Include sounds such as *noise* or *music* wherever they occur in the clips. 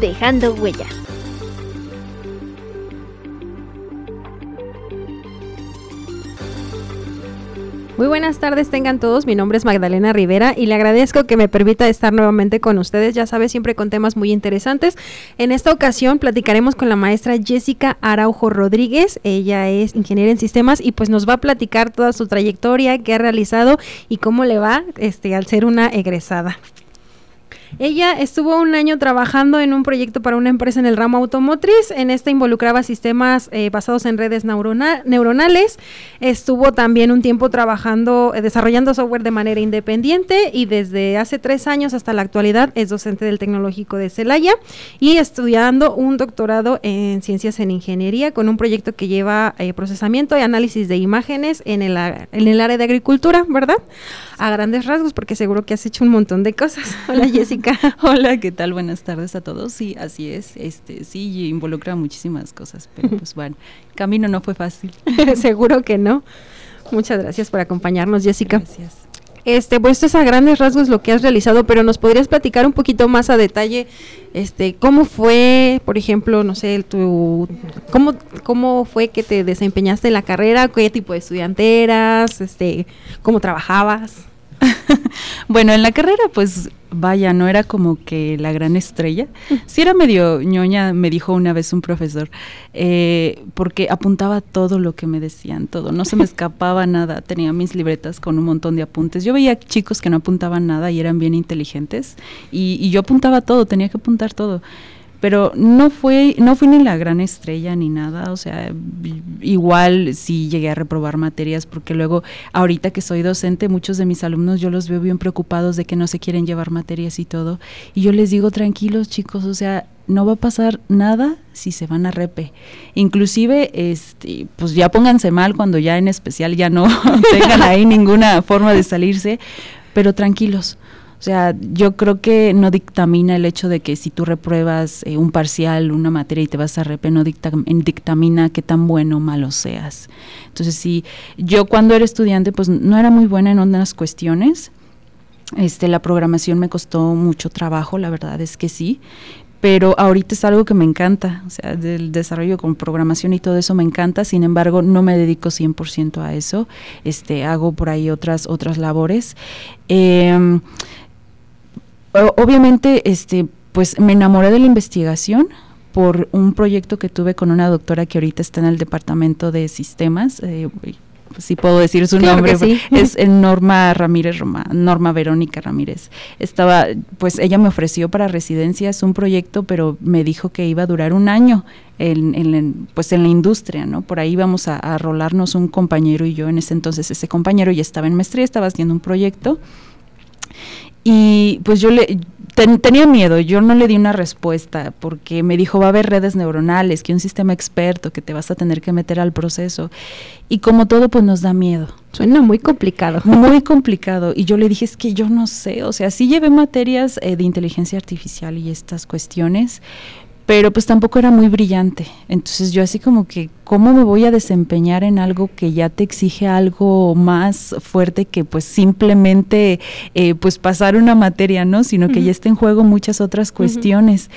dejando huella. Muy buenas tardes tengan todos, mi nombre es Magdalena Rivera y le agradezco que me permita estar nuevamente con ustedes, ya sabes, siempre con temas muy interesantes. En esta ocasión platicaremos con la maestra Jessica Araujo Rodríguez, ella es ingeniera en sistemas y pues nos va a platicar toda su trayectoria, qué ha realizado y cómo le va este, al ser una egresada. Ella estuvo un año trabajando en un proyecto para una empresa en el ramo automotriz. En este involucraba sistemas eh, basados en redes neuronales. Estuvo también un tiempo trabajando, eh, desarrollando software de manera independiente y desde hace tres años hasta la actualidad es docente del Tecnológico de Celaya y estudiando un doctorado en ciencias en ingeniería con un proyecto que lleva eh, procesamiento y análisis de imágenes en el, en el área de agricultura, ¿verdad? A grandes rasgos, porque seguro que has hecho un montón de cosas. *laughs* Hola Jessica. *laughs* Hola, ¿qué tal? Buenas tardes a todos. Sí, así es. Este, sí, involucra muchísimas cosas, pero pues *laughs* bueno, el camino no fue fácil. *laughs* Seguro que no. Muchas gracias por acompañarnos, Jessica. Gracias. Este, pues esto es a grandes rasgos lo que has realizado, pero nos podrías platicar un poquito más a detalle, este, cómo fue, por ejemplo, no sé, tu, cómo, cómo fue que te desempeñaste en la carrera, qué tipo de estudiante eras, este, cómo trabajabas. *laughs* bueno, en la carrera, pues vaya, no era como que la gran estrella. Sí era medio ñoña, me dijo una vez un profesor, eh, porque apuntaba todo lo que me decían, todo, no se me *laughs* escapaba nada, tenía mis libretas con un montón de apuntes. Yo veía chicos que no apuntaban nada y eran bien inteligentes, y, y yo apuntaba todo, tenía que apuntar todo pero no fue no fui ni la gran estrella ni nada o sea igual sí llegué a reprobar materias porque luego ahorita que soy docente muchos de mis alumnos yo los veo bien preocupados de que no se quieren llevar materias y todo y yo les digo tranquilos chicos o sea no va a pasar nada si se van a repe. Inclusive, este, pues ya pónganse mal cuando ya en especial ya no *laughs* tengan ahí ninguna forma de salirse, pero tranquilos. O sea, yo creo que no dictamina el hecho de que si tú repruebas eh, un parcial, una materia y te vas a repe, no dictamina qué tan bueno o malo seas. Entonces, sí, yo cuando era estudiante, pues no era muy buena en otras cuestiones. Este, la programación me costó mucho trabajo, la verdad es que sí, pero ahorita es algo que me encanta, o sea, del desarrollo con programación y todo eso me encanta, sin embargo, no me dedico 100% a eso, este, hago por ahí otras, otras labores. Eh, obviamente, este, pues me enamoré de la investigación por un proyecto que tuve con una doctora que ahorita está en el departamento de sistemas. Eh, si puedo decir su nombre, *laughs* es Norma Ramírez, Norma Verónica Ramírez. Estaba, pues ella me ofreció para residencias un proyecto, pero me dijo que iba a durar un año en, pues en la industria, ¿no? Por ahí íbamos a, a rolarnos un compañero y yo en ese entonces, ese compañero ya estaba en maestría, estaba haciendo un proyecto y pues yo le tenía miedo, yo no le di una respuesta porque me dijo va a haber redes neuronales, que un sistema experto, que te vas a tener que meter al proceso. Y como todo, pues nos da miedo. Suena muy complicado. Muy complicado. Y yo le dije, es que yo no sé, o sea, sí llevé materias eh, de inteligencia artificial y estas cuestiones, pero pues tampoco era muy brillante. Entonces yo así como que, ¿cómo me voy a desempeñar en algo que ya te exige algo más fuerte que pues simplemente eh, pues pasar una materia, ¿no? Sino que ya está en juego muchas otras cuestiones.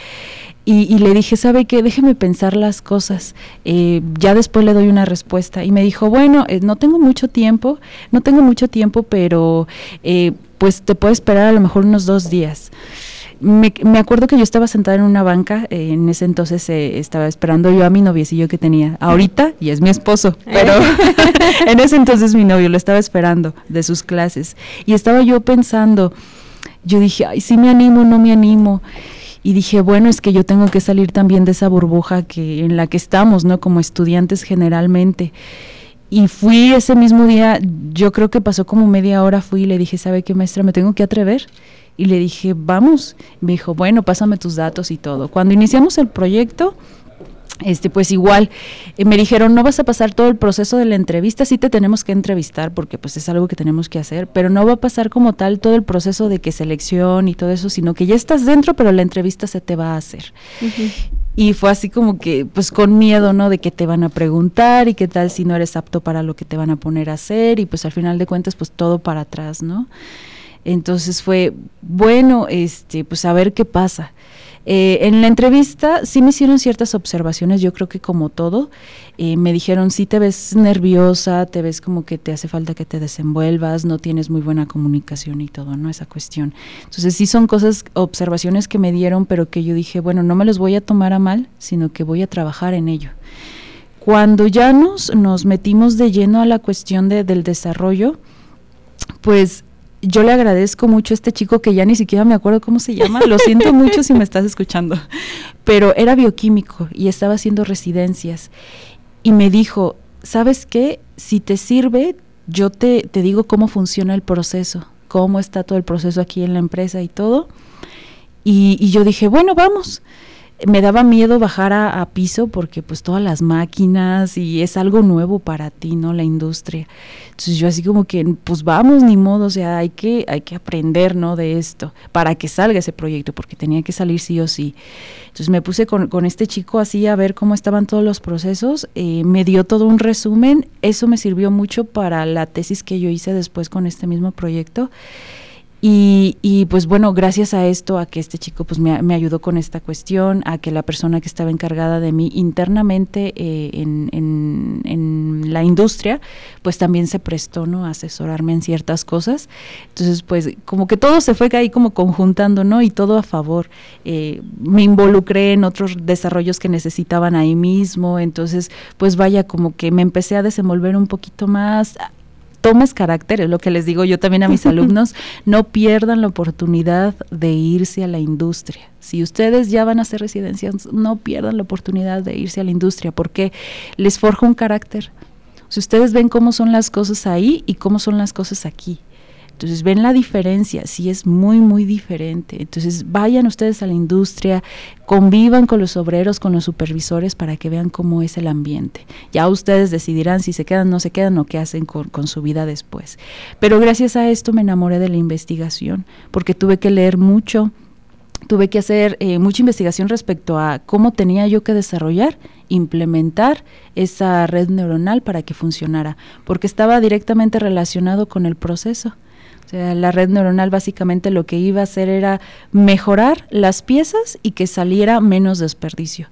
y, le dije, ¿sabe qué? Déjeme pensar las cosas. Eh, ya después le doy una respuesta. Y me dijo, bueno, eh, no tengo mucho tiempo, no tengo mucho tiempo, pero pues te puedo esperar a lo mejor unos dos días me, me, acuerdo que yo estaba sentada en una banca, eh, en ese entonces eh, estaba esperando yo a mi noviecillo que tenía ahorita, y es mi esposo, pero *laughs* *laughs* en ese entonces mi novio lo estaba esperando de sus clases. Y estaba yo pensando, yo dije, ay, sí me animo, no me animo. Y dije, bueno, es que yo tengo que salir también de esa burbuja que, en la que estamos, ¿no? Como estudiantes generalmente. Y fui ese mismo día, yo creo que pasó como media hora, fui y le dije, ¿sabe qué, maestra? Me tengo que atrever Y le dije, vamos. Me dijo, bueno, pásame tus datos y todo. Cuando iniciamos el proyecto, este, pues igual eh, me dijeron no vas a pasar todo el proceso de la entrevista, sí te tenemos que entrevistar porque pues es algo que tenemos que hacer, pero no va a pasar como tal todo el proceso de que selección y todo eso, sino que ya estás dentro, pero la entrevista se te va a hacer. Y fue así como que, pues con miedo, ¿no? De que te van a preguntar y qué tal si no eres apto para lo que te van a poner a hacer y pues al final de cuentas pues todo para atrás, ¿no? Entonces fue bueno, este, pues a ver qué pasa. Eh, en la entrevista sí me hicieron ciertas observaciones, yo creo que como todo, eh, me dijeron, sí te ves nerviosa, te ves como que te hace falta que te desenvuelvas, no tienes muy buena comunicación y todo, ¿no? Esa cuestión. Entonces sí son cosas, observaciones que me dieron, pero que yo dije, bueno, no me los voy a tomar a mal, sino que voy a trabajar en ello. Cuando ya nos, nos metimos de lleno a la cuestión de, del desarrollo, pues yo le agradezco mucho a este chico que ya ni siquiera me acuerdo cómo se llama, lo siento mucho si me estás escuchando, pero era bioquímico y estaba haciendo residencias y me dijo, ¿sabes qué? Si te sirve, yo te, te digo cómo funciona el proceso, cómo está todo el proceso aquí en la empresa y todo. Y, y yo dije, bueno, vamos me daba miedo bajar a, piso porque pues todas las máquinas y es algo nuevo para ti, ¿no? La industria. Entonces yo así como que, pues vamos, ni modo, o sea, hay que, hay que aprender, ¿no? De esto, para que salga ese proyecto, porque tenía que salir sí o sí. Entonces me puse con, este chico así a ver cómo estaban todos los procesos, eh, me dio todo un resumen, eso me sirvió mucho para la tesis que yo hice después con este mismo proyecto. Y, y, pues bueno, gracias a esto, a que este chico pues me, me, ayudó con esta cuestión, a que la persona que estaba encargada de mí internamente eh, en, en, la industria, pues también se prestó ¿no? a asesorarme en ciertas cosas. Entonces, pues como que todo se fue ahí como conjuntando, ¿no? Y todo a favor. Eh, me involucré en otros desarrollos que necesitaban ahí mismo, entonces, pues vaya, como que me empecé a desenvolver un poquito más tomes carácter, es lo que les digo yo también a mis *laughs* alumnos, no pierdan la oportunidad de irse a la industria. Si ustedes ya van a hacer residencias, no pierdan la oportunidad de irse a la industria porque les forja un carácter. Si ustedes ven cómo son las cosas ahí y cómo son las cosas aquí. Entonces ven la diferencia, sí es muy, muy diferente. Entonces vayan ustedes a la industria, convivan con los obreros, con los supervisores para que vean cómo es el ambiente. Ya ustedes decidirán si se quedan, no se quedan o qué hacen con, su vida después. Pero gracias a esto me enamoré de la investigación, porque tuve que leer mucho, tuve que hacer eh, mucha investigación respecto a cómo tenía yo que desarrollar, implementar esa red neuronal para que funcionara, porque estaba directamente relacionado con el proceso la red neuronal básicamente lo que iba a hacer era mejorar las piezas y que saliera menos desperdicio.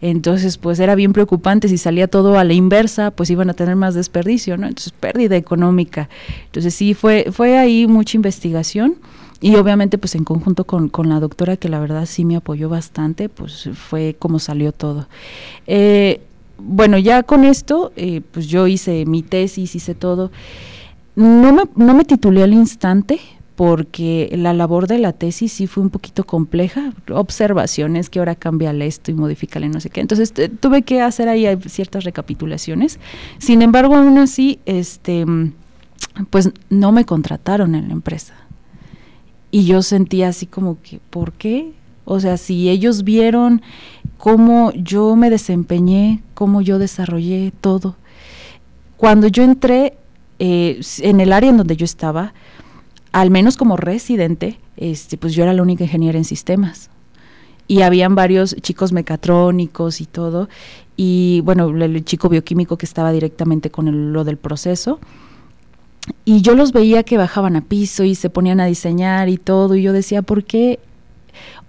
Entonces, pues era bien preocupante si salía todo a la inversa, pues iban a tener más desperdicio, ¿no? Entonces, pérdida económica. Entonces, sí, fue, fue ahí mucha investigación y obviamente, pues en conjunto con, la doctora, que la verdad sí me apoyó bastante, pues fue como salió todo. Eh, bueno, ya con esto, eh, pues yo hice mi tesis, hice todo. No me, no me titulé al instante porque la labor de la tesis sí fue un poquito compleja, observaciones que ahora cambia esto y modifícale no sé qué. Entonces tuve que hacer ahí ciertas recapitulaciones. Sin embargo, aún así, este, pues no me contrataron en la empresa. Y yo sentía así como que, ¿por qué? O sea, si ellos vieron cómo yo me desempeñé, cómo yo desarrollé todo. Cuando yo entré, eh, en el área en donde yo estaba, al menos como residente, este, pues yo era la única ingeniera en sistemas. Y habían varios chicos mecatrónicos y todo. Y bueno, el, chico bioquímico que estaba directamente con lo del proceso. Y yo los veía que bajaban a piso y se ponían a diseñar y todo. Y yo decía, ¿por qué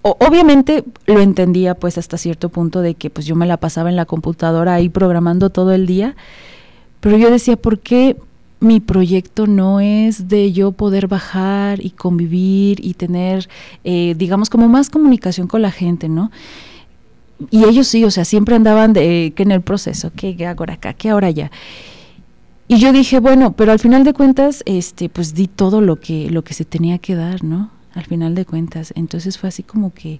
obviamente lo entendía pues hasta cierto punto de que pues yo me la pasaba en la computadora ahí programando todo el día, pero yo decía, ¿por qué mi proyecto no es de yo poder bajar y convivir y tener, eh, digamos, como más comunicación con la gente, ¿no? Y ellos sí, o sea, siempre andaban de que en el proceso, que ahora acá, que ahora ya. Y yo dije, bueno, pero al final de cuentas, este, pues di todo lo que, lo que se tenía que dar, ¿no? Al final de cuentas. Entonces fue así como que,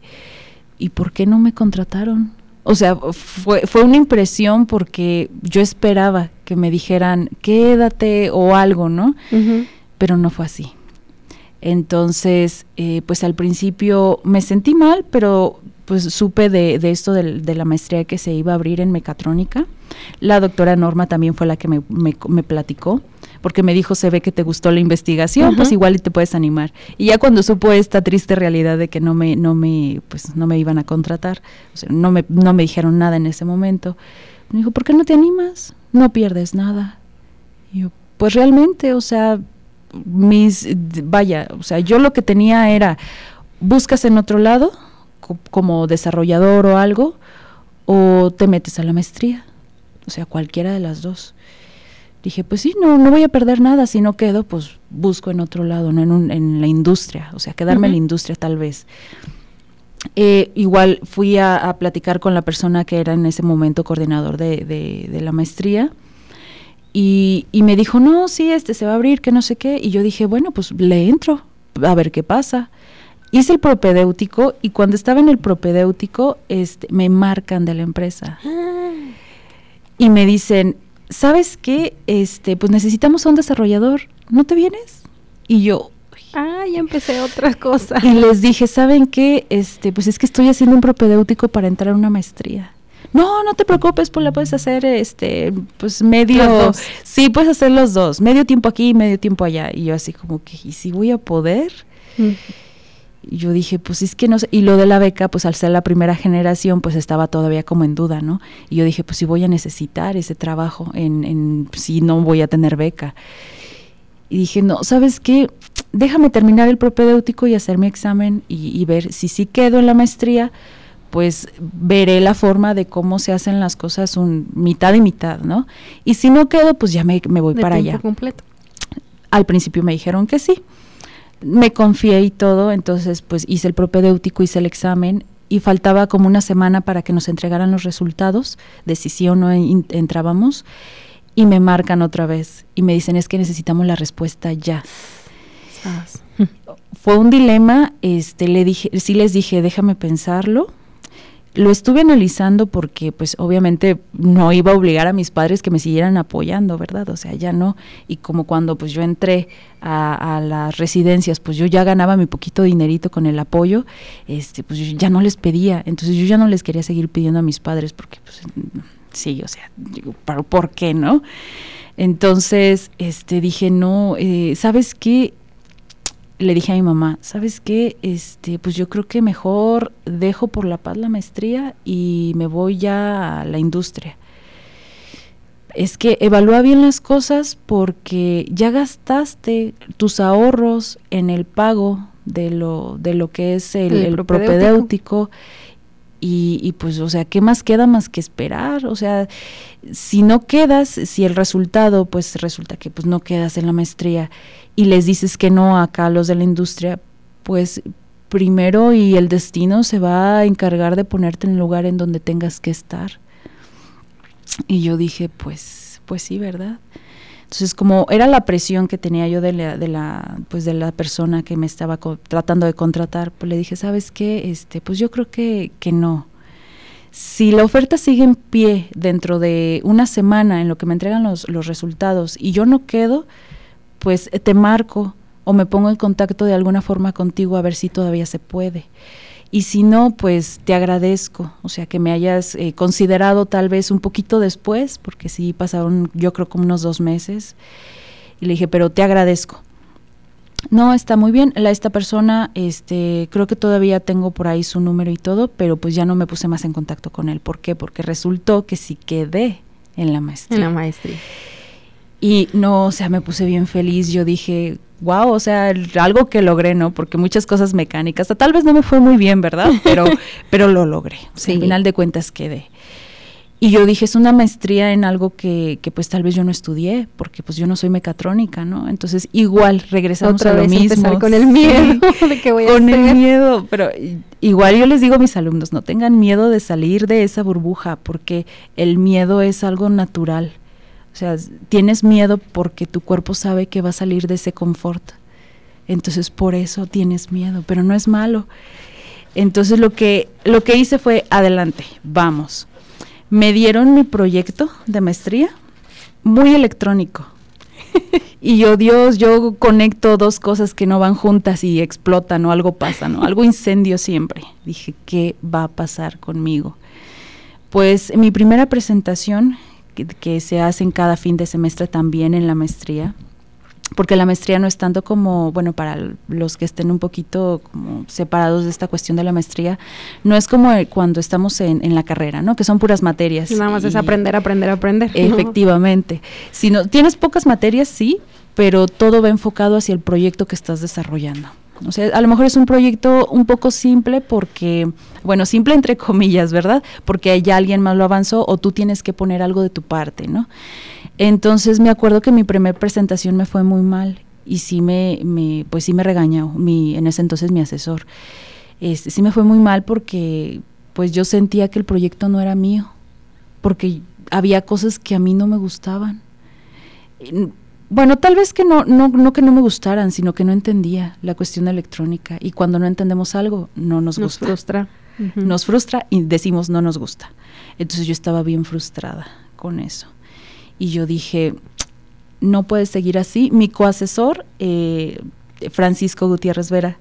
¿y por qué no me contrataron? O sea, fue, fue una impresión porque yo esperaba que me dijeran, quédate o algo, ¿no? Pero no fue así. Entonces, eh, pues al principio me sentí mal, pero pues supe de, esto de, la maestría que se iba a abrir en mecatrónica. La doctora Norma también fue la que me, me, platicó, porque me dijo, se ve que te gustó la investigación, pues igual y te puedes animar. Y ya cuando supo esta triste realidad de que no me, no me, pues no me iban a contratar, o sea, no me, no me dijeron nada en ese momento, me dijo, ¿por qué no te animas? No pierdes nada. Y yo, pues realmente, o sea, mis, vaya, o sea, yo lo que tenía era, buscas en otro lado como desarrollador o algo, o te metes a la maestría, o sea, cualquiera de las dos. Dije, pues sí, no, no voy a perder nada, si no quedo, pues busco en otro lado, no en, un, en la industria, o sea, quedarme en la industria tal vez. Eh, igual fui a, platicar con la persona que era en ese momento coordinador de, de la maestría y, me dijo, no, sí, este se va a abrir, que no sé qué. Y yo dije, bueno, pues le entro, a ver qué pasa. Hice el propedéutico y cuando estaba en el propedéutico, este, me marcan de la empresa. Ah. Y me dicen, ¿sabes qué? Este, pues necesitamos a un desarrollador, ¿no te vienes? Y yo, Ah, ya empecé otra cosa. Y les dije, ¿saben qué? Este, pues es que estoy haciendo un propedéutico para entrar a una maestría no, no te preocupes, pues la puedes hacer, este, pues medio, sí, puedes hacer los dos, medio tiempo aquí y medio tiempo allá. Y yo así como que, ¿y si voy a poder? Y yo dije, pues es que no sé, y lo de la beca, pues al ser la primera generación, pues estaba todavía como en duda, ¿no? Y yo dije, pues si voy a necesitar ese trabajo, en, en si no voy a tener beca. Y dije, no, ¿sabes qué? Déjame terminar el propedéutico y hacer mi examen y, y ver si sí quedo en la maestría, pues veré la forma de cómo se hacen las cosas un mitad y mitad, ¿no? Y si no quedo, pues ya me, voy para allá. completo. Al principio me dijeron que sí. Me confié y todo, entonces pues hice el propedéutico, hice el examen y faltaba como una semana para que nos entregaran los resultados de si sí o no entrábamos y me marcan otra vez y me dicen es que necesitamos la respuesta ya. Fue un dilema, este le dije, sí les dije, déjame pensarlo lo estuve analizando porque pues obviamente no iba a obligar a mis padres que me siguieran apoyando, ¿verdad? O sea, ya no. Y como cuando pues yo entré a, las residencias, pues yo ya ganaba mi poquito dinerito con el apoyo, este, pues yo ya no les pedía. Entonces yo ya no les quería seguir pidiendo a mis padres porque pues sí, o sea, digo, ¿por qué no? Entonces, este, dije, no, eh, ¿sabes qué? Le dije a mi mamá, ¿sabes qué? Este, pues yo creo que mejor dejo por la paz la maestría y me voy ya a la industria. Es que evalúa bien las cosas porque ya gastaste tus ahorros en el pago de lo, de lo que es el, propedéutico. Y, y, pues, o sea, ¿qué más queda más que esperar? O sea, si no quedas, si el resultado, pues resulta que pues no quedas en la maestría y les dices que no acá a los de la industria, pues primero y el destino se va a encargar de ponerte en el lugar en donde tengas que estar. Y yo dije, pues, pues sí, ¿verdad? Entonces, como era la presión que tenía yo de la, de la, pues de la persona que me estaba tratando de contratar, pues le dije, ¿sabes qué? Este, pues yo creo que, que no. Si la oferta sigue en pie dentro de una semana en lo que me entregan los, los resultados y yo no quedo, pues te marco o me pongo en contacto de alguna forma contigo a ver si todavía se puede. Y si no, pues te agradezco, o sea, que me hayas eh, considerado tal vez un poquito después, porque sí pasaron yo creo como unos dos meses. Y le dije, pero te agradezco. No, está muy bien. La, esta persona, este, creo que todavía tengo por ahí su número y todo, pero pues ya no me puse más en contacto con él. ¿Por qué? Porque resultó que sí quedé en la maestría. En la maestría. Y no, o sea, me puse bien feliz. Yo dije, wow, o sea, algo que logré, ¿no? Porque muchas cosas mecánicas, tal vez no me fue muy bien, ¿verdad? *laughs* Pero, pero lo logré. O sea, al final de cuentas quedé. Y yo dije, es una maestría en algo que, que, pues tal vez yo no estudié, porque pues yo no soy mecatrónica, ¿no? Entonces igual regresamos Otra a lo mismo. con el miedo *laughs* de que voy a Con el miedo, pero igual yo les digo a mis alumnos, no tengan miedo de salir de esa burbuja, porque el miedo es algo natural. O sea, tienes miedo porque tu cuerpo sabe que va a salir de ese confort. Entonces por eso tienes miedo, pero no es malo. Entonces lo que, lo que hice fue, adelante, vamos. Me dieron mi proyecto de maestría, muy electrónico. *laughs* y yo, Dios, yo conecto dos cosas que no van juntas y explotan o algo pasa, ¿no? Algo incendio siempre. Dije, ¿qué va a pasar conmigo? Pues mi primera presentación, que, que se hace en cada fin de semestre también en la maestría, porque la maestría no es tanto como, bueno, para los que estén un poquito como separados de esta cuestión de la maestría, no es como cuando estamos en, en la carrera, ¿no? Que son puras materias. nada más es aprender, aprender, aprender. Efectivamente. Si no, tienes pocas materias, sí, pero todo va enfocado hacia el proyecto que estás desarrollando. O sea, a lo mejor es un proyecto un poco simple porque, bueno, simple entre *laughs* comillas, ¿verdad? Porque ya alguien más lo avanzó o tú tienes que poner algo de tu parte, ¿no? Entonces me acuerdo que mi primera presentación me fue muy mal y sí me, me pues sí me regañó mi, en ese entonces mi asesor. Este, sí me fue muy mal porque pues yo sentía que el proyecto no era mío, porque había cosas que a mí no me gustaban. Bueno, tal vez que no, no, no que no me gustaran, sino que no entendía la cuestión electrónica. Y cuando no entendemos algo, no nos, nos gusta. frustra. Nos frustra y decimos no nos gusta. Entonces yo estaba bien frustrada con eso. Y yo dije, no puede seguir así. Mi coasesor, eh, Francisco Gutiérrez Vera,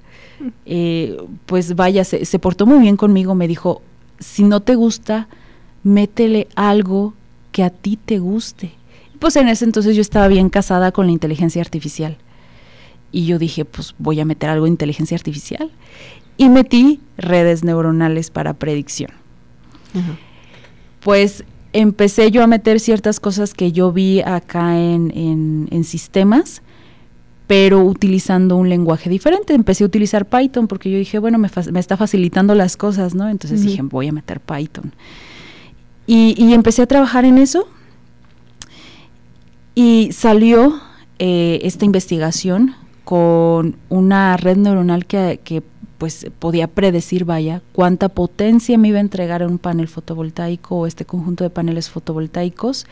eh, pues vaya, se, se portó muy bien conmigo. Me dijo, si no te gusta, métele algo que a ti te guste pues en ese entonces yo estaba bien casada con la inteligencia artificial. Y yo dije, pues voy a meter algo de inteligencia artificial. Y metí redes neuronales para predicción. Pues empecé yo a meter ciertas cosas que yo vi acá en, en, en sistemas, pero utilizando un lenguaje diferente. Empecé a utilizar Python porque yo dije, bueno, me, me está facilitando las cosas, ¿no? Entonces uh -huh. dije, voy a meter Python. Y, y empecé a trabajar en eso y salió eh, esta investigación con una red neuronal que, pues podía predecir, vaya, cuánta potencia me iba a entregar un panel fotovoltaico o este conjunto de paneles fotovoltaicos,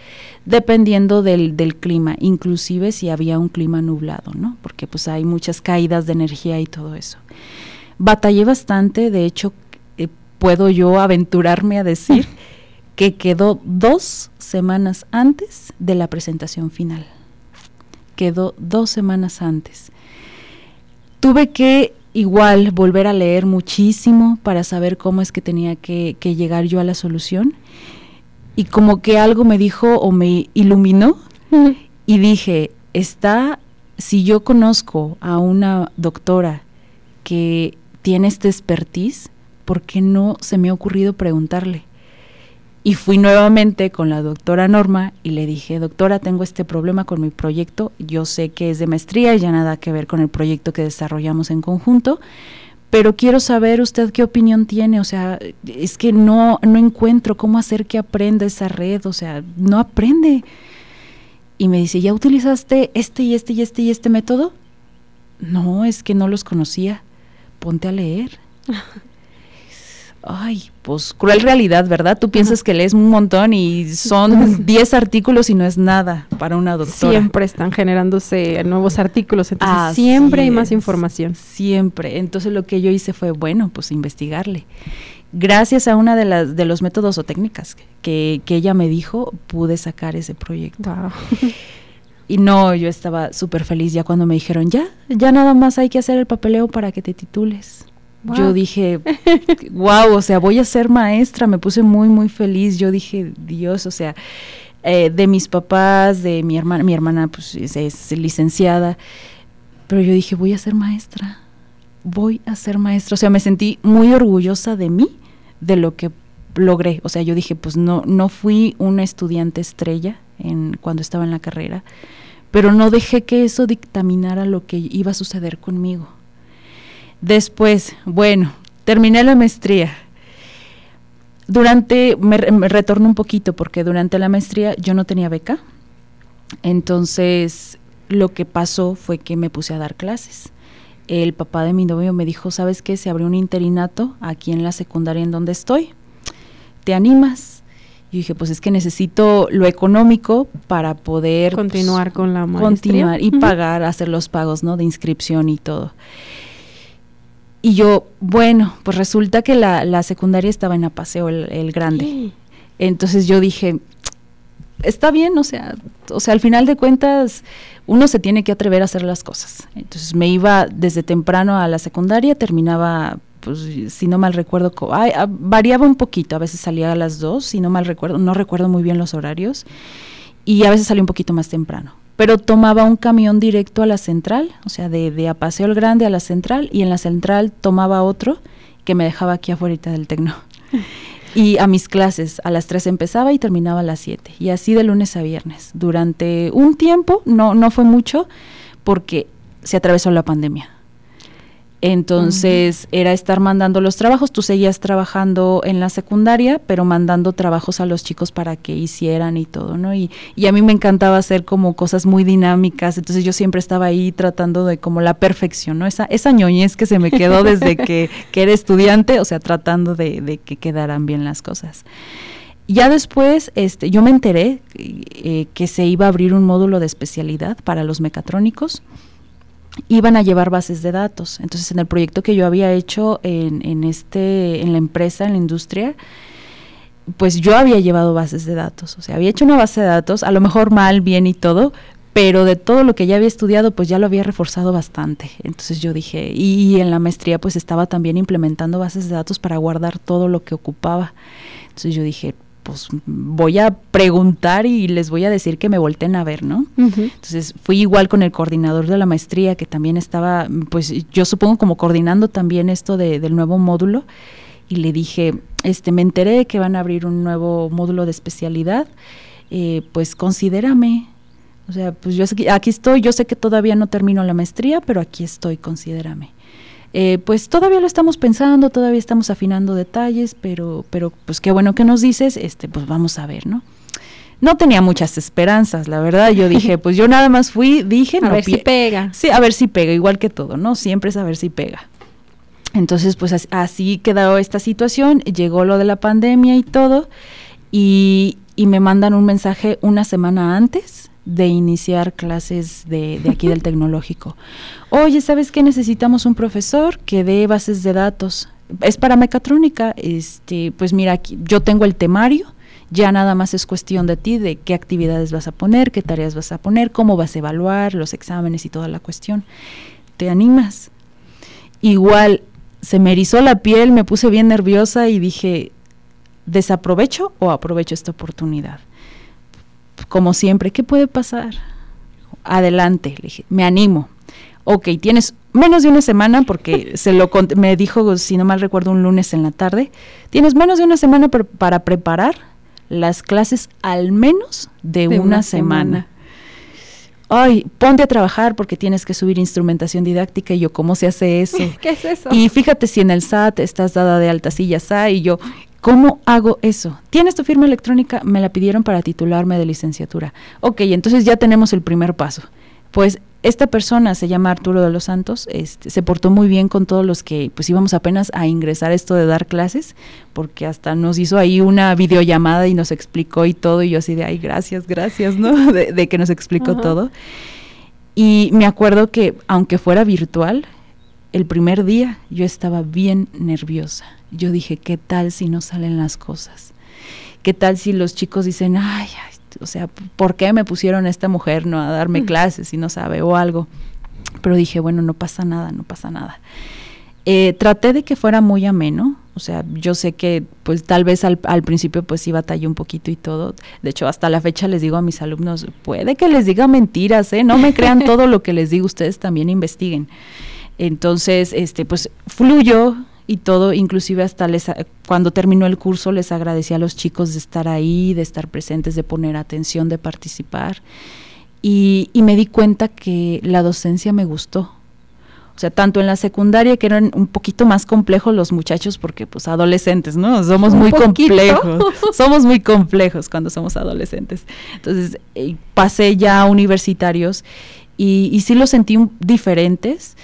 dependiendo del, del, clima, inclusive si había un clima nublado, ¿no? Porque pues hay muchas caídas de energía y todo eso. Batallé bastante, de hecho, eh, puedo yo aventurarme a decir *laughs* que quedó dos semanas antes de la presentación final. Quedó dos semanas antes. Tuve que igual volver a leer muchísimo para saber cómo es que tenía que, que, llegar yo a la solución. Y como que algo me dijo o me iluminó *laughs* y dije, está, si yo conozco a una doctora que tiene este expertise, ¿por qué no se me ha ocurrido preguntarle? Y fui nuevamente con la doctora Norma y le dije, doctora, tengo este problema con mi proyecto, yo sé que es de maestría y ya nada que ver con el proyecto que desarrollamos en conjunto, pero quiero saber usted qué opinión tiene, o sea, es que no, no encuentro cómo hacer que aprenda esa red, o sea, no aprende. Y me dice, ¿ya utilizaste este y este y este y este método? No, es que no los conocía, ponte a leer. *laughs* Ay, pues cruel realidad, ¿verdad? Tú piensas que lees un montón y son *laughs* 10 artículos y no es nada para una doctora. Siempre están generándose nuevos artículos, entonces Así siempre es. hay más información. Siempre. Entonces lo que yo hice fue, bueno, pues investigarle. Gracias a una de las de los métodos o técnicas que, que ella me dijo, pude sacar ese proyecto. Wow. Y no, yo estaba súper feliz ya cuando me dijeron, ya, ya nada más hay que hacer el papeleo para que te titules. Wow. Yo dije, *laughs* wow, o sea, voy a ser maestra, me puse muy, muy feliz. Yo dije, Dios, o sea, eh, de mis papás, de mi hermana, mi hermana pues es, es, licenciada, pero yo dije, voy a ser maestra, voy a ser maestra. O sea, me sentí muy orgullosa de mí, de lo que logré. O sea, yo dije, pues no, no fui una estudiante estrella en, cuando estaba en la carrera, pero no dejé que eso dictaminara lo que iba a suceder conmigo Después, bueno, terminé la maestría. Durante, me, me retorno un poquito porque durante la maestría yo no tenía beca. Entonces, lo que pasó fue que me puse a dar clases. El papá de mi novio me dijo, ¿sabes qué? Se abrió un interinato aquí en la secundaria en donde estoy. ¿Te animas? Y dije, pues es que necesito lo económico para poder continuar pues, con la maestría. Continuar y uh -huh. pagar, hacer los pagos, ¿no? De inscripción y todo. Y yo, bueno, pues resulta que la, la secundaria estaba en Apaseo, el, el grande. Sí. Entonces yo dije, está bien, o sea, o sea, al final de cuentas uno se tiene que atrever a hacer las cosas. Entonces me iba desde temprano a la secundaria, terminaba pues si no mal recuerdo, ah, variaba un poquito, a veces salía a las dos, si no mal recuerdo, no recuerdo muy bien los horarios, y a veces salía un poquito más temprano. Pero tomaba un camión directo a la central, o sea, de, de a Paseo el Grande a la central, y en la central tomaba otro que me dejaba aquí afuera del Tecno. *laughs* Y a mis clases, a las 3 empezaba y terminaba a las 7. Y así de lunes a viernes. Durante un tiempo, no, no fue mucho, porque se atravesó la pandemia. Entonces era estar mandando los trabajos, tú seguías trabajando en la secundaria, pero mandando trabajos a los chicos para que hicieran y todo, ¿no? Y, y a mí me encantaba hacer como cosas muy dinámicas, entonces yo siempre estaba ahí tratando de como la perfección, ¿no? Esa, esa ñoñez que se me quedó *laughs* desde que, que era estudiante, o sea, tratando de, de que quedaran bien las cosas. Ya después, este, yo me enteré eh, que se iba a abrir un módulo de especialidad para los mecatrónicos iban a llevar bases de datos. Entonces, en el proyecto que yo había hecho en, en, este, en la empresa, en la industria, pues yo había llevado bases de datos. O sea, había hecho una base de datos, a lo mejor mal, bien y todo, pero de todo lo que ya había estudiado, pues ya lo había reforzado bastante. Entonces yo dije, y, y en la maestría pues estaba también implementando bases de datos para guardar todo lo que ocupaba. Entonces yo dije, pues voy a preguntar y les voy a decir que me volteen a ver, ¿no? Entonces fui igual con el coordinador de la maestría que también estaba, pues yo supongo como coordinando también esto de, del nuevo módulo y le dije, este, me enteré que van a abrir un nuevo módulo de especialidad, eh, pues considérame. O sea, pues yo aquí estoy, yo sé que todavía no termino la maestría, pero aquí estoy, considérame. Eh, pues todavía lo estamos pensando, todavía estamos afinando detalles, pero, pero pues qué bueno que nos dices, este, pues vamos a ver, ¿no? No tenía muchas esperanzas, la verdad. Yo *laughs* dije, pues yo nada más fui, dije, a ver si pega. Sí, a ver si pega, igual que todo, ¿no? Siempre es a ver si pega. Entonces, pues así, así quedó esta situación, llegó lo de la pandemia y todo, y, y me mandan un mensaje una semana antes de iniciar clases de, de aquí del *laughs* tecnológico. Oye, ¿sabes qué? Necesitamos un profesor que dé bases de datos. Es para mecatrónica. Este, pues mira, aquí, yo tengo el temario. Ya nada más es cuestión de ti, de qué actividades vas a poner, qué tareas vas a poner, cómo vas a evaluar, los exámenes y toda la cuestión. ¿Te animas? Igual, se me erizó la piel, me puse bien nerviosa y dije, ¿desaprovecho o aprovecho esta oportunidad? Como siempre, ¿qué puede pasar? Adelante, le dije, me animo. Ok, tienes menos de una semana, porque *laughs* se lo me dijo, si no mal recuerdo, un lunes en la tarde, tienes menos de una semana para preparar las clases al menos de, una, semana. Ay, ponte a trabajar porque tienes que subir instrumentación didáctica y yo, ¿cómo se hace eso? *laughs* ¿Qué es eso? Y fíjate si en el SAT estás dada de alta sillas y yo, ¿Cómo hago eso? ¿Tienes tu firma electrónica? Me la pidieron para titularme de licenciatura. Ok, entonces ya tenemos el primer paso. Pues esta persona se llama Arturo de los Santos, este, se portó muy bien con todos los que pues íbamos apenas a ingresar esto de dar clases, porque hasta nos hizo ahí una videollamada y nos explicó y todo, y yo así de, ay, gracias, gracias, ¿no? *laughs* De, que nos explicó todo. Y me acuerdo que aunque fuera virtual, el primer día yo estaba bien nerviosa. Yo dije, ¿qué tal si no salen las cosas? ¿Qué tal si los chicos dicen, ay, o sea, ¿por qué me pusieron a esta mujer no a darme mm. clases si no sabe o algo? Pero dije, bueno, no pasa nada, no pasa nada. Eh, traté de que fuera muy ameno, o sea, yo sé que pues tal vez al, al, principio pues sí batallé un poquito y todo. De hecho, hasta la fecha les digo a mis alumnos, puede que les diga mentiras, ¿eh? No me crean *laughs* todo lo que les digo, ustedes también investiguen. Entonces, este, pues fluyó y todo, inclusive hasta les, cuando terminó el curso les agradecí a los chicos de estar ahí, de estar presentes, de poner atención, de participar. Y, y me di cuenta que la docencia me gustó. O sea, tanto en la secundaria que eran un poquito más complejos los muchachos porque pues adolescentes, ¿no? Somos muy complejos. *laughs* somos muy complejos cuando somos adolescentes. Entonces, eh, pasé ya a universitarios y, y sí los sentí diferentes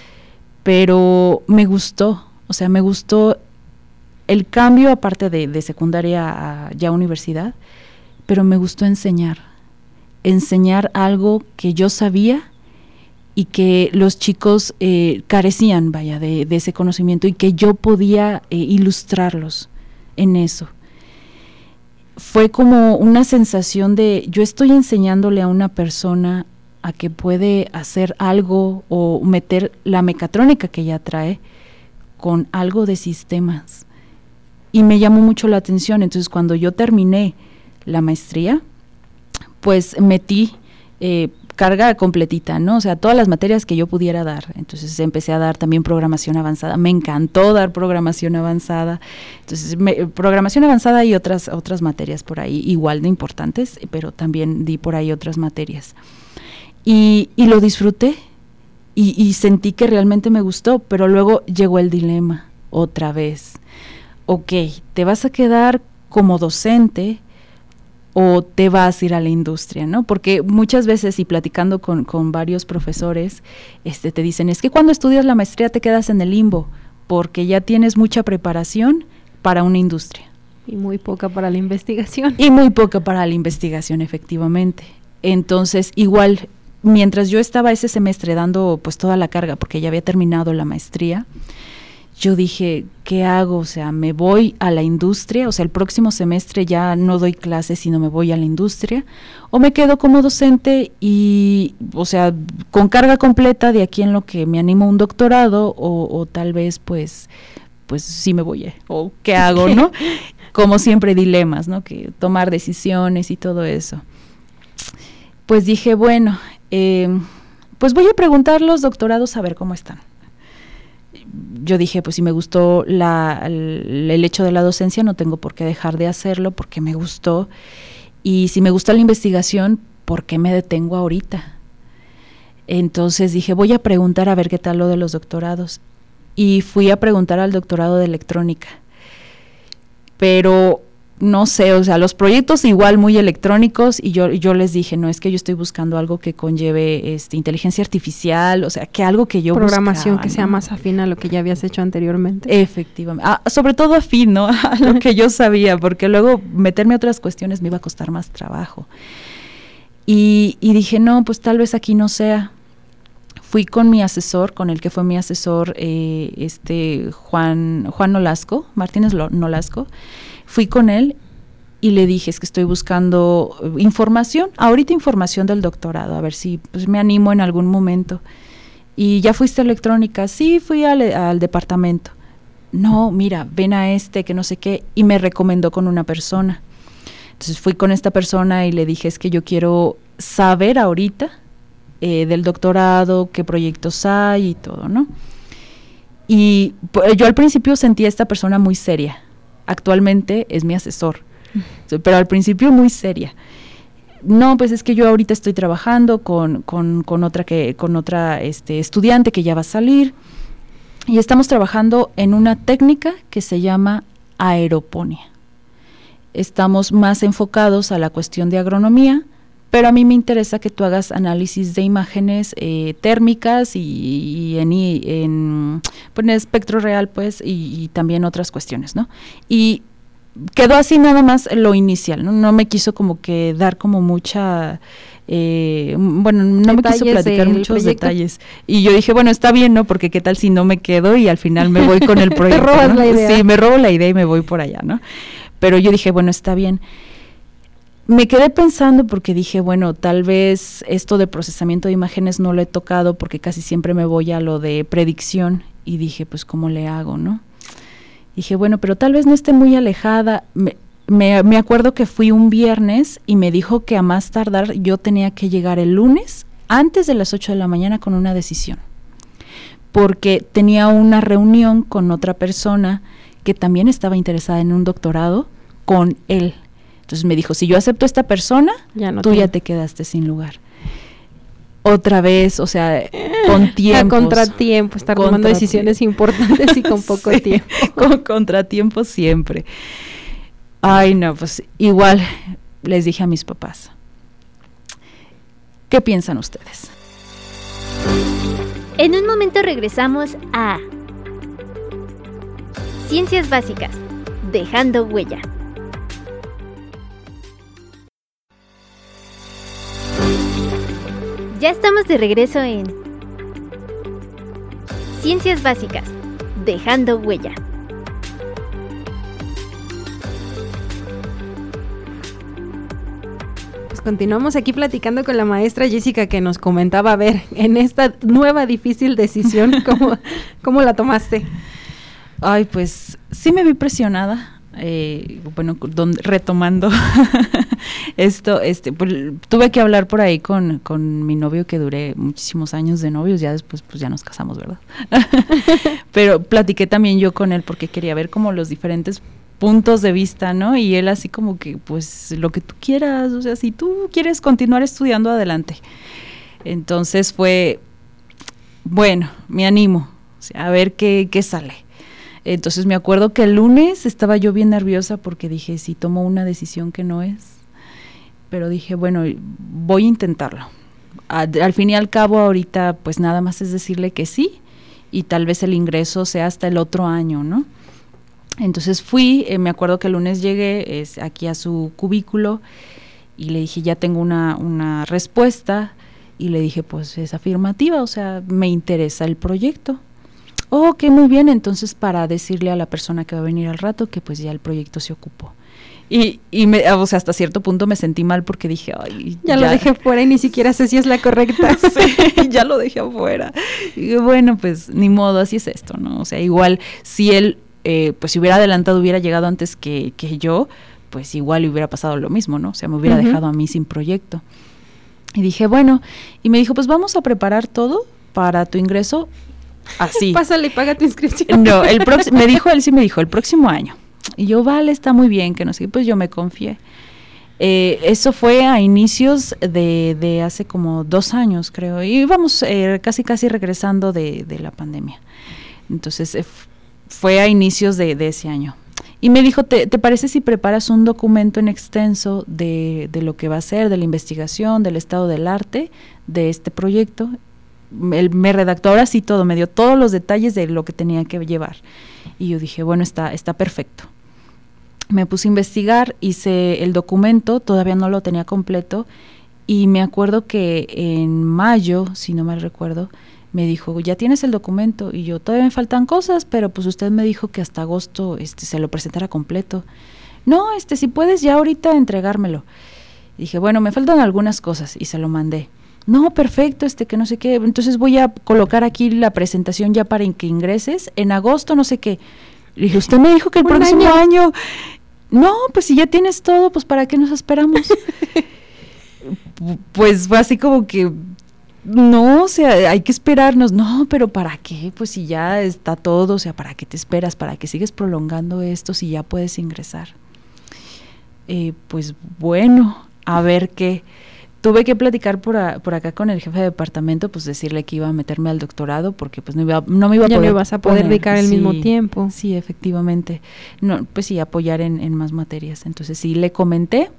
pero me gustó, o sea, me gustó el cambio aparte de, secundaria a ya universidad, pero me gustó enseñar, enseñar algo que yo sabía y que los chicos eh, carecían, vaya, de, ese conocimiento y que yo podía eh, ilustrarlos en eso. fue como una sensación de yo estoy enseñándole a una persona a que puede hacer algo o meter la mecatrónica que ella trae con algo de sistemas. Y me llamó mucho la atención. Entonces cuando yo terminé la maestría, pues metí eh, carga completita, ¿no? O sea, todas las materias que yo pudiera dar. Entonces empecé a dar también programación avanzada. Me encantó dar programación avanzada. Entonces, programación avanzada y otras, otras materias por ahí, igual de importantes, pero también di por ahí otras materias. Y, y lo disfruté y, y sentí que realmente me gustó, pero luego llegó el dilema otra vez. Ok, te vas a quedar como docente, o te vas a ir a la industria, ¿no? Porque muchas veces, y platicando con, varios profesores, este, te dicen, es que cuando estudias la maestría te quedas en el limbo, porque ya tienes mucha preparación para una industria. Y muy poca para la investigación. Y muy poca para la investigación, efectivamente. Entonces, igual, mientras yo estaba ese semestre dando pues toda la carga, porque ya había terminado la maestría, yo dije, ¿qué hago? O sea, me voy a la industria, o sea, el próximo semestre ya no doy clases, sino me voy a la industria, o me quedo como docente y, o sea, con carga completa de aquí en lo que me animo un doctorado, o, tal vez, pues, pues sí me voy, ¿eh? o qué hago, ¿no? *laughs* Como siempre, dilemas, ¿no? Que tomar decisiones y todo eso. Pues dije, bueno, eh, pues voy a preguntar los doctorados a ver cómo están yo dije, pues si me gustó la, el, hecho de la docencia, no tengo por qué dejar de hacerlo porque me gustó. Y si me gusta la investigación, ¿por qué me detengo ahorita? Entonces dije, voy a preguntar a ver qué tal lo de los doctorados. Y fui a preguntar al doctorado de electrónica. Pero no sé, o sea, los proyectos igual muy electrónicos y yo, yo les dije, no, es que yo estoy buscando algo que conlleve este, inteligencia artificial, o sea, que algo que yo Programación que sea más afín a lo que ya habías hecho anteriormente. Efectivamente, ah, sobre todo afín, ¿no? *laughs* A lo que yo sabía, porque luego meterme a otras cuestiones me iba a costar más trabajo. Y, y dije, no, pues tal vez aquí no sea. Fui con mi asesor, con el que fue mi asesor, eh, este Juan, Juan Nolasco, Martínez Nolasco, Fui con él y le dije, es que estoy buscando eh, información, ahorita información del doctorado, a ver si pues, me animo en algún momento. Y ya fuiste a electrónica, sí, fui al, departamento. No, mira, ven a este, que no sé qué, y me recomendó con una persona. Entonces fui con esta persona y le dije, es que yo quiero saber ahorita eh, del doctorado, qué proyectos hay y todo, ¿no? Y pues, yo al principio sentí a esta persona muy seria, actualmente es mi asesor, pero al principio muy seria. No, pues es que yo ahorita estoy trabajando con, con, otra que, con otra este, estudiante que ya va a salir y estamos trabajando en una técnica que se llama aeroponía. Estamos más enfocados a la cuestión de agronomía, pero a mí me interesa que tú hagas análisis de imágenes eh, térmicas y, en, en, pues, en, espectro real, pues, y, también otras cuestiones, ¿no? Y quedó así nada más lo inicial, ¿no? No me quiso como que dar como mucha... Eh, bueno, no me quiso platicar muchos detalles. Y yo dije, bueno, está bien, ¿no? Porque qué tal si no me quedo y al final me voy con el proyecto. *laughs* Te robas la idea. Sí, me robo la idea y me voy por allá, ¿no? Pero yo dije, bueno, está bien me quedé pensando porque dije, bueno, tal vez esto de procesamiento de imágenes no lo he tocado porque casi siempre me voy a lo de predicción y dije, pues, ¿cómo le hago, no? Dije, bueno, pero tal vez no esté muy alejada. Me, me, acuerdo que fui un viernes y me dijo que a más tardar yo tenía que llegar el lunes antes de las 8 de la mañana con una decisión. Porque tenía una reunión con otra persona que también estaba interesada en un doctorado con él entonces me dijo, si yo acepto a esta persona, tú ya te quedaste sin lugar. Otra vez, o sea, con tiempo. *laughs* A contratiempo, estar tomando decisiones importantes y con *laughs* poco tiempo. *laughs* con contratiempo siempre. Ay, no, pues igual les dije a mis papás. ¿Qué piensan ustedes? En un momento regresamos a Ciencias Básicas, dejando huella. Ya estamos de regreso en Ciencias Básicas, dejando huella. Continuamos aquí platicando con la maestra Jessica que nos comentaba, a ver, en esta nueva difícil decisión, *laughs* ¿cómo, cómo la tomaste? Ay, pues sí me vi presionada. Eh, bueno, retomando esto, este, pues, tuve que hablar por ahí con, con mi novio que duré muchísimos años de novios, ya después pues ya nos casamos, ¿verdad? *laughs* Pero platiqué también yo con él porque quería ver como los diferentes puntos de vista, ¿no? Y él así como que, pues, lo que tú quieras, o sea, si tú quieres continuar estudiando, adelante. Entonces fue, bueno, me animo, a ver qué, qué sale. Entonces me acuerdo que el lunes estaba yo bien nerviosa porque dije, si tomo una decisión que no es, pero dije, bueno, voy a intentarlo. al fin y al cabo, ahorita, pues nada más es decirle que sí y tal vez el ingreso sea hasta el otro año, ¿no? Entonces fui, eh, me acuerdo que el lunes llegué es, aquí a su cubículo y le dije, ya tengo una, una respuesta y le dije, pues es afirmativa, o sea, me interesa el proyecto. Oh, ok, muy bien, entonces para decirle a la persona que va a venir al rato que pues ya el proyecto se ocupó. Y, y me, o sea, hasta cierto punto me sentí mal porque dije, ay, ya, lo dejé fuera y ni siquiera sé si es la correcta. *laughs* sí, ya lo dejé afuera. Y bueno, pues ni modo, así es esto, ¿no? O sea, igual si él eh, pues si hubiera adelantado, hubiera llegado antes que, yo, pues igual hubiera pasado lo mismo, ¿no? O sea, me hubiera dejado a mí sin proyecto. Y dije, bueno, y me dijo, pues vamos a preparar todo para tu ingreso así. *laughs* Pásale y paga tu inscripción. No, el me dijo, él sí me dijo, el próximo año. Y yo, vale, está muy bien, que no sé, pues yo me confié. Eh, eso fue a inicios de, de, hace como dos años, creo, y íbamos eh, casi casi regresando de, de la pandemia. Entonces fue a inicios de, ese año. Y me dijo, ¿te, parece si preparas un documento en extenso de, de, lo que va a ser, de la investigación, del estado del arte, de este proyecto? Él me redactó ahora sí todo, me dio todos los detalles de lo que tenía que llevar. Y yo dije, bueno, está, está perfecto. Me puse a investigar, hice el documento, todavía no lo tenía completo, y me acuerdo que en mayo, si no mal recuerdo, me dijo, ya tienes el documento y yo todavía me faltan cosas, pero pues usted me dijo que hasta agosto este, se lo presentara completo. No, este, si puedes ya ahorita entregármelo. dije, bueno, me faltan algunas cosas y se lo mandé. No, perfecto, este que no sé qué. Entonces voy a colocar aquí la presentación ya para que ingreses en agosto, no sé qué. dije, usted me dijo que el próximo año. año. No, pues si ya tienes todo, pues para qué nos esperamos. *laughs* pues fue así como que no, o sea, hay que esperarnos. No, pero ¿para qué? Pues si ya está todo, o sea, ¿para qué te esperas? ¿Para qué sigues prolongando esto si ya puedes ingresar? Eh, pues bueno, a ver qué. Tuve que platicar por, por acá con el jefe de departamento, pues decirle que iba a meterme al doctorado porque pues no, iba, no me iba a ya poder... no vas a poder dedicar al mismo tiempo. Sí, efectivamente. No, pues sí, apoyar en, en más materias. Entonces sí, le comenté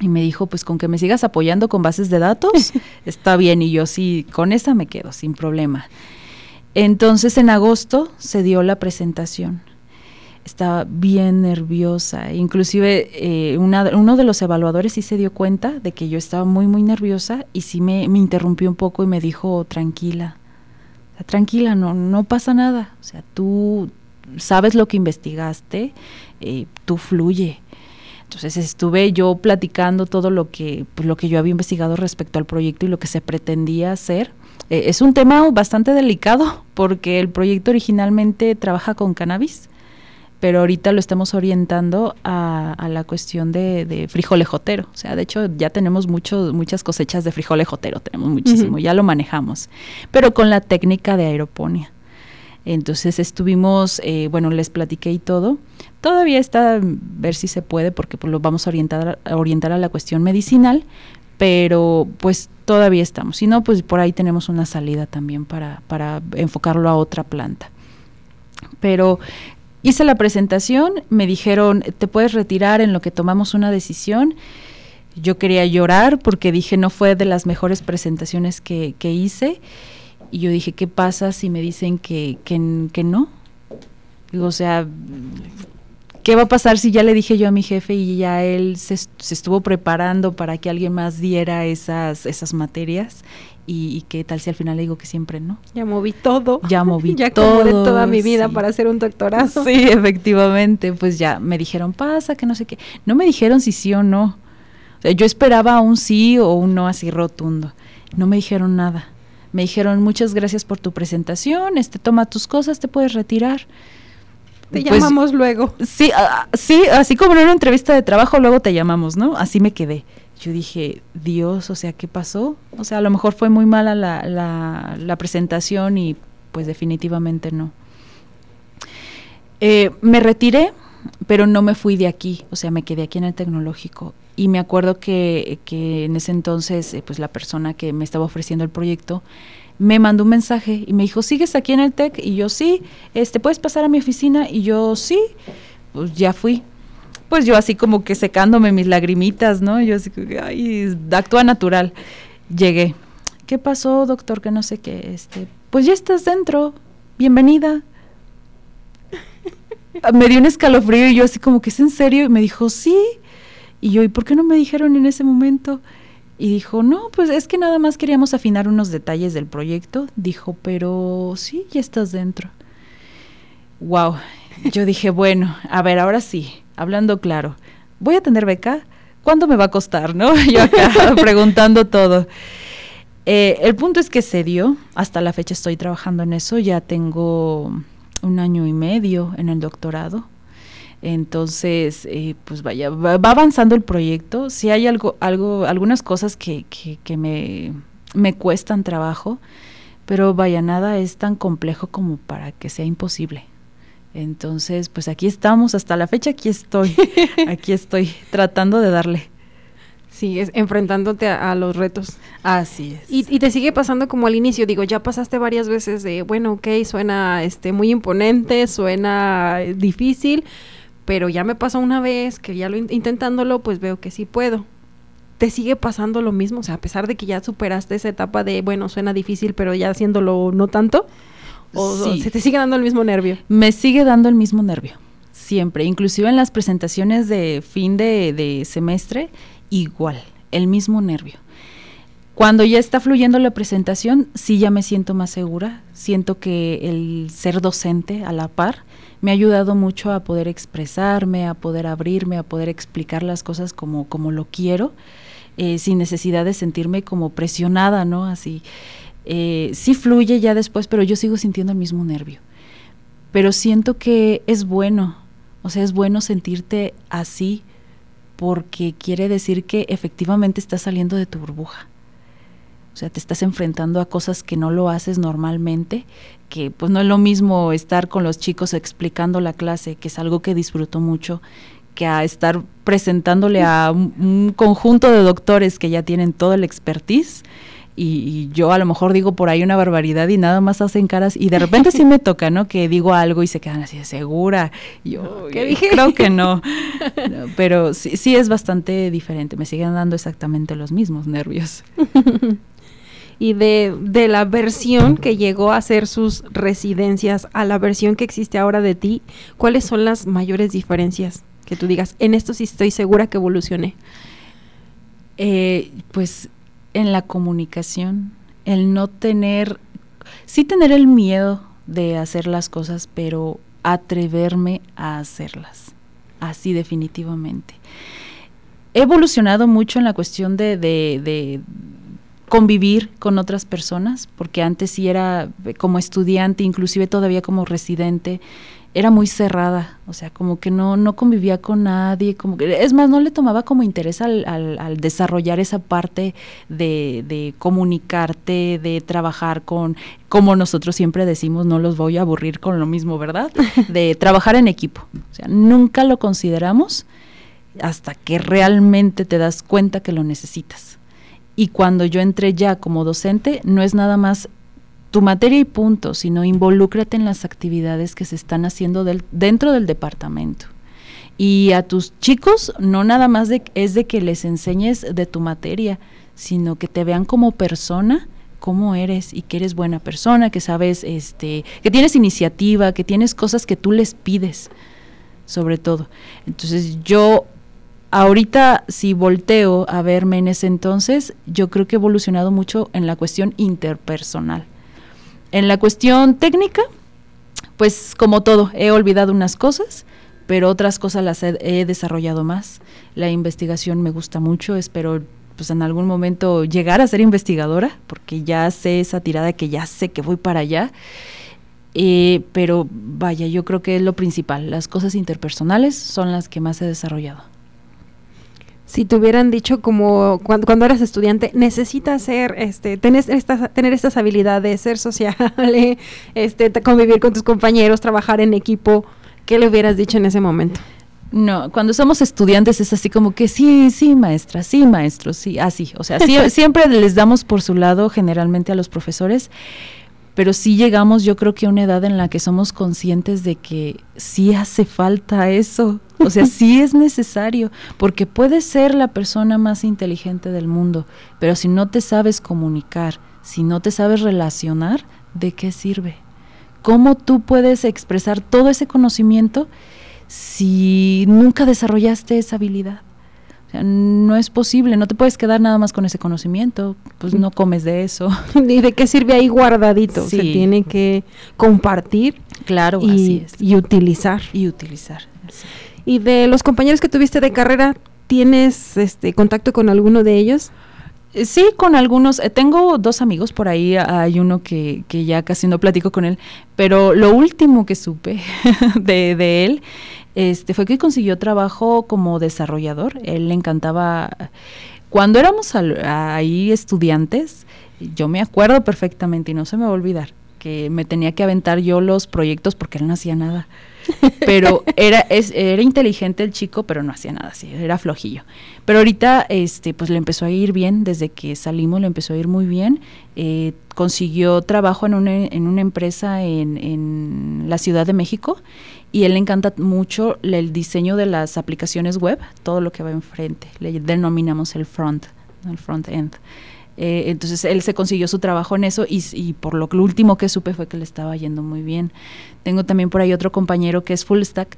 y me dijo, pues con que me sigas apoyando con bases de datos, *laughs* está bien. Y yo sí, con esa me quedo, sin problema. Entonces en agosto se dio la presentación. Estaba bien nerviosa. Inclusive eh, uno de los evaluadores sí se dio cuenta de que yo estaba muy, muy nerviosa y sí me, interrumpió un poco y me dijo, tranquila, tranquila, no, no pasa nada. O sea, tú sabes lo que investigaste, eh, tú fluye entonces estuve yo platicando todo lo que, pues, lo que yo había investigado respecto al proyecto y lo que se pretendía hacer. Eh, es un tema bastante delicado porque el proyecto originalmente trabaja con cannabis, pero ahorita lo estamos orientando a, la cuestión de, de, frijol ejotero. O sea, de hecho ya tenemos mucho, muchas cosechas de frijol ejotero, tenemos muchísimo, ya lo manejamos, pero con la técnica de aeroponía. Entonces estuvimos, eh, bueno, les platiqué y todo. Todavía está ver si se puede porque pues, lo vamos a orientar, a orientar a la cuestión medicinal, pero pues todavía estamos. Si no, pues por ahí tenemos una salida también para, para enfocarlo a otra planta. Pero hice la presentación, me dijeron, te puedes retirar en lo que tomamos una decisión. Yo quería llorar porque dije, no fue de las mejores presentaciones que, que hice. Y yo dije, ¿qué pasa si me dicen que, que, no? O sea, ¿qué va a pasar si ya le dije yo a mi jefe y ya él se, se estuvo preparando para que alguien más diera esas, esas materias? Y, qué tal si al final le digo que siempre no. Ya moví todo. Ya moví *laughs* ya todo. Ya toda mi vida para hacer un doctorado. Sí, efectivamente. Pues ya me dijeron, pasa, que no sé qué. No me dijeron si sí o no. yo esperaba un sí o un no así rotundo. No me dijeron nada. Me dijeron, muchas gracias por tu presentación, este, toma tus cosas, te puedes retirar. Te pues, llamamos luego. Sí, sí, así como en una entrevista de trabajo, luego te llamamos, ¿no? Así me quedé. Yo dije, Dios, o sea, ¿qué pasó? O sea, a lo mejor fue muy mala la, la, la presentación y pues definitivamente no. Eh, me retiré, pero no me fui de aquí, o sea, me quedé aquí en el tecnológico. Y me acuerdo que, que en ese entonces, eh, pues la persona que me estaba ofreciendo el proyecto me mandó un mensaje y me dijo, ¿sigues aquí en el TEC? Y yo, sí, este, ¿puedes pasar a mi oficina? Y yo, sí, pues ya fui. Pues yo así como que secándome mis lagrimitas, ¿no? Yo así, ay, actúa natural. Llegué. ¿Qué pasó, doctor? Que no sé qué, este, pues ya estás dentro, bienvenida. *laughs* me dio un escalofrío y yo así como que es en serio y me dijo, sí. Y yo, ¿y por qué no me dijeron en ese momento? Y dijo, no, pues es que nada más queríamos afinar unos detalles del proyecto. Dijo, pero sí, ya estás dentro. Wow. Yo dije, *laughs* bueno, a ver, ahora sí, hablando claro, ¿voy a tener beca? ¿Cuánto me va a costar? ¿No? *laughs* Yo acá *laughs* preguntando todo. Eh, el punto es que se dio, hasta la fecha estoy trabajando en eso, ya tengo un año y medio en el doctorado. Entonces, eh, pues vaya, va, avanzando el proyecto. Si hay algo, algo, algunas cosas que, que, me, me, cuestan trabajo, pero vaya, nada es tan complejo como para que sea imposible. Entonces, pues aquí estamos, hasta la fecha aquí estoy, *laughs* aquí estoy tratando de darle. Sí, es enfrentándote a, los retos. Así es. Y, te sigue pasando como al inicio, digo, ya pasaste varias veces de, bueno, ok, suena este, muy imponente, suena difícil, pero ya me pasó una vez que ya lo intentándolo, pues veo que sí puedo. ¿Te sigue pasando lo mismo? O sea, a pesar de que ya superaste esa etapa de, bueno, suena difícil, pero ya haciéndolo no tanto, ¿o se te sigue dando el mismo nervio? Me sigue dando el mismo nervio siempre, inclusive en las presentaciones de fin de, de, semestre, igual, el mismo nervio. Cuando ya está fluyendo la presentación, sí ya me siento más segura, siento que el ser docente a la par me ha ayudado mucho a poder expresarme, a poder abrirme, a poder explicar las cosas como, como lo quiero, eh, sin necesidad de sentirme como presionada, ¿no? Así. Eh, sí fluye ya después, pero yo sigo sintiendo el mismo nervio. Pero siento que es bueno, o sea, es bueno sentirte así porque quiere decir que efectivamente estás saliendo de tu burbuja. O sea, te estás enfrentando a cosas que no lo haces normalmente, que pues no es lo mismo estar con los chicos explicando la clase, que es algo que disfruto mucho, que a estar presentándole a un, conjunto de doctores que ya tienen todo el expertise y, yo a lo mejor digo por ahí una barbaridad y nada más hacen caras y de repente sí me toca, ¿no? Que digo algo y se quedan así de segura. yo ¿Qué dije? creo que *laughs* no. pero sí, sí es bastante diferente, me siguen dando exactamente los mismos nervios. *laughs* y de, de, la versión que llegó a hacer sus residencias a la versión que existe ahora de ti, ¿cuáles son las mayores diferencias que tú digas? En esto sí estoy segura que evolucioné. Eh, pues en la comunicación, el no tener, sí tener el miedo de hacer las cosas, pero atreverme a hacerlas, así definitivamente. He evolucionado mucho en la cuestión de convivir con otras personas, porque antes sí era como estudiante, inclusive todavía como residente, era muy cerrada, o sea, como que no, no convivía con nadie, como que, es más, no le tomaba como interés al, al, desarrollar esa parte de, de, comunicarte, de trabajar con, como nosotros siempre decimos, no los voy a aburrir con lo mismo, ¿verdad? *laughs* De trabajar en equipo, o sea, nunca lo consideramos hasta que realmente te das cuenta que lo necesitas. Y cuando yo entré ya como docente, no es nada más tu materia y punto, sino involúcrate en las actividades que se están haciendo dentro del departamento. Y a tus chicos no nada más es de que les enseñes de tu materia, sino que te vean como persona, cómo eres y que eres buena persona, que sabes, este, que tienes iniciativa, que tienes cosas que tú les pides, sobre todo. Entonces yo ahorita si volteo a verme en ese entonces, yo creo que he evolucionado mucho en la cuestión interpersonal. En la cuestión técnica, pues como todo, he olvidado unas cosas, pero otras cosas las he, desarrollado más. La investigación me gusta mucho, espero pues en algún momento llegar a ser investigadora, porque ya sé esa tirada que ya sé que voy para allá. Eh, pero vaya, yo creo que es lo principal. Las cosas interpersonales son las que más he desarrollado si te hubieran dicho como cuando, cuando eras estudiante, necesitas ser, este, tener estas, tener estas habilidades, ser sociable, *laughs* este, convivir con tus compañeros, trabajar en equipo, ¿qué le hubieras dicho en ese momento? No, cuando somos estudiantes es así como que sí, sí, maestra, sí, maestro, sí, así. O sea, *laughs* siempre les damos por su lado generalmente a los profesores pero sí llegamos yo creo que a una edad en la que somos conscientes de que sí hace falta eso, o sea, *laughs* sí es necesario, porque puedes ser la persona más inteligente del mundo, pero si no te sabes comunicar, si no te sabes relacionar, ¿de qué sirve? ¿Cómo tú puedes expresar todo ese conocimiento si nunca desarrollaste esa habilidad? No es posible, no te puedes quedar nada más con ese conocimiento, pues no comes de eso. *laughs* ¿Y de qué sirve ahí guardadito? Se tiene que compartir. Claro, y, así es. Y utilizar. Y utilizar. Y de los compañeros que tuviste de carrera, ¿tienes este contacto con alguno de ellos? Eh, sí, con algunos. Eh, tengo dos amigos por ahí. Hay uno que, que, ya casi no platico con él. Pero lo último que supe *laughs* de, de él este, fue que consiguió trabajo como desarrollador. Él le encantaba. Cuando éramos ahí estudiantes, yo me acuerdo perfectamente y no se me va a olvidar que me tenía que aventar yo los proyectos porque él no hacía nada. *laughs* Pero era, es, era inteligente el chico, pero no hacía nada, sí, era flojillo. Pero ahorita, este, pues le empezó a ir bien, desde que salimos le empezó a ir muy bien. Eh, consiguió trabajo en una, en una empresa en, en la Ciudad de México y él le encanta mucho el diseño de las aplicaciones web, todo lo que va enfrente. Le denominamos el front, el front end. Eh, entonces él se consiguió su trabajo en eso y, por lo, lo último que supe fue que le estaba yendo muy bien. Tengo también por ahí otro compañero que es full stack,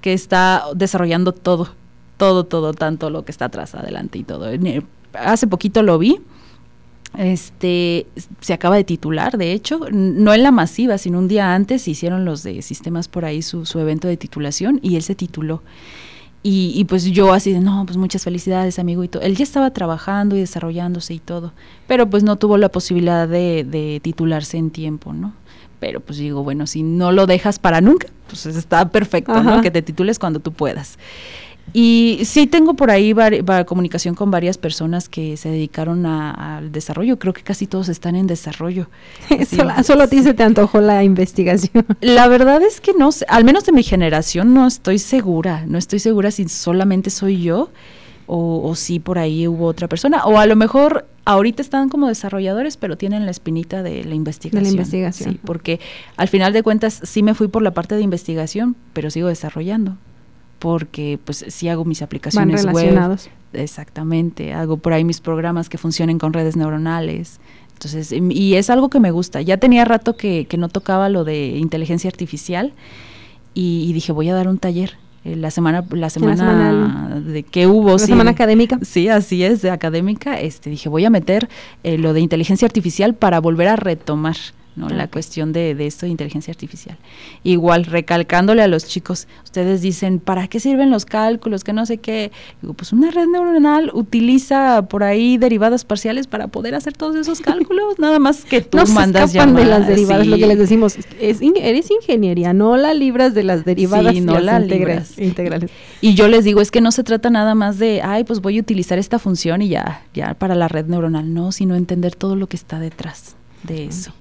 que está desarrollando todo, todo, todo, tanto lo que está atrás, adelante y todo. Hace poquito lo vi este se acaba de titular, de hecho, no en la masiva, sino un día antes hicieron los de sistemas por ahí su, su evento de titulación y él se tituló. Y, y, pues yo así de, no, pues muchas felicidades, amigo, y todo. Él ya estaba trabajando y desarrollándose y todo, pero pues no tuvo la posibilidad de, de titularse en tiempo, ¿no? Pero pues digo, bueno, si no lo dejas para nunca, pues está perfecto, ¿no? Que te titules cuando tú puedas. Y sí tengo por ahí comunicación con varias personas que se dedicaron al desarrollo. Creo que casi todos están en desarrollo. *laughs* *laughs* solo, a ti se te antojó la investigación. *laughs* La verdad es que no, al menos de mi generación no estoy segura. No estoy segura si solamente soy yo o, si por ahí hubo otra persona. O a lo mejor ahorita están como desarrolladores, pero tienen la espinita de la investigación. De la investigación. Sí, porque al final de cuentas sí me fui por la parte de investigación, pero sigo desarrollando porque pues sí hago mis aplicaciones Van relacionados. web. Exactamente, hago por ahí mis programas que funcionen con redes neuronales. Entonces, y es algo que me gusta. Ya tenía rato que, que no tocaba lo de inteligencia artificial y, dije, voy a dar un taller. Eh, la semana, la semana, de que hubo. La semana académica. Sí, así es, de académica. Este, dije, voy a meter eh, lo de inteligencia artificial para volver a retomar ¿no? La cuestión de, de, esto de inteligencia artificial. Igual, recalcándole a los chicos, ustedes dicen, ¿para qué sirven los cálculos? Que no sé qué. Digo, pues una red neuronal utiliza por ahí derivadas parciales para poder hacer todos esos *laughs* cálculos, nada más que tú no mandas se de las derivadas, lo que les decimos, es eres ingeniería, no la libras de las derivadas sí, no la libras. integrales. Y yo les digo, es que no se trata nada más de, ay, pues voy a utilizar esta función y ya, ya para la red neuronal, no, sino entender todo lo que está detrás de eso.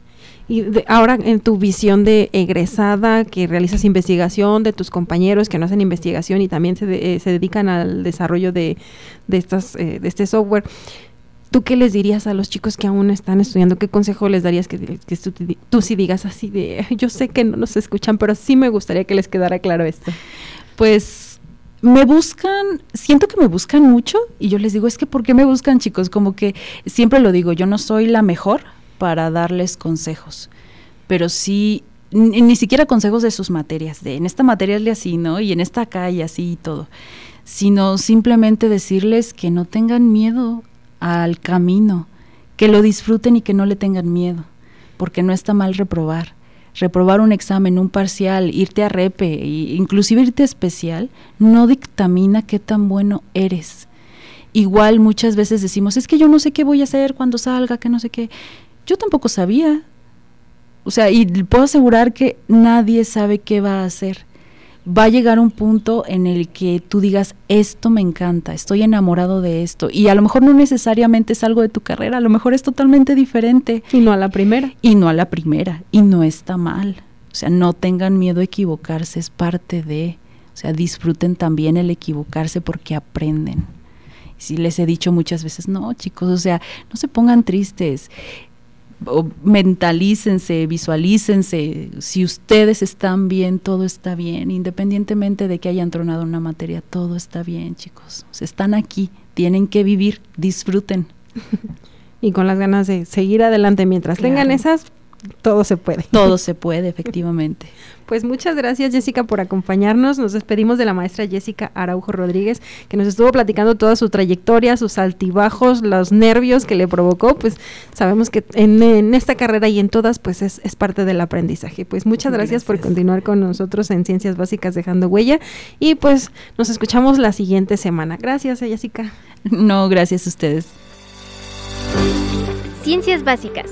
Y ahora en tu visión de egresada, que realizas investigación de tus compañeros que no hacen investigación y también se, eh, se dedican al desarrollo de, de, estas, eh, de este software, ¿tú qué les dirías a los chicos que aún están estudiando? ¿Qué consejo les darías que, que tú, tú sí digas así de, yo sé que no nos escuchan, pero sí me gustaría que les quedara claro esto? Pues me buscan, siento que me buscan mucho y yo les digo, es que ¿por qué me buscan chicos? Como que siempre lo digo, yo no soy la mejor, para darles consejos, pero sí, ni, siquiera consejos de sus materias, de en esta materia es así, ¿no? Y en esta acá y así y todo, sino simplemente decirles que no tengan miedo al camino, que lo disfruten y que no le tengan miedo, porque no está mal reprobar. reprobar un examen, un parcial, irte a repe, e inclusive irte a especial, no dictamina qué tan bueno eres. Igual muchas veces decimos, es que yo no sé qué voy a hacer cuando salga, que no sé qué. Yo tampoco sabía. O sea, y puedo asegurar que nadie sabe qué va a hacer va a llegar un punto en el que tú digas, esto me encanta, estoy enamorado de esto. Y a lo mejor no necesariamente es algo de tu carrera, a lo mejor es totalmente diferente. Y no a la primera. Y no a la primera. Y no está mal. O sea, no tengan miedo a equivocarse, es parte de... O sea, disfruten también el equivocarse porque aprenden. Si les he dicho muchas veces, no, chicos, o sea, no se pongan tristes mentalícense, visualícense, si ustedes están bien, todo está bien, independientemente de que hayan tronado una materia, todo está bien, chicos. están aquí, tienen que vivir, disfruten. *laughs* y con las ganas de seguir adelante mientras tengan esas, todo se puede. Todo se puede, efectivamente. *laughs* Pues muchas gracias Jessica por acompañarnos. Nos despedimos de la maestra Jessica Araujo Rodríguez, que nos estuvo platicando toda su trayectoria, sus altibajos, los nervios que le provocó. Pues sabemos que en, esta carrera y en todas, pues es, parte del aprendizaje. Pues muchas gracias, por continuar con nosotros en Ciencias Básicas Dejando Huella. Y pues nos escuchamos la siguiente semana. Gracias, Jessica. No, gracias a ustedes. Ciencias Básicas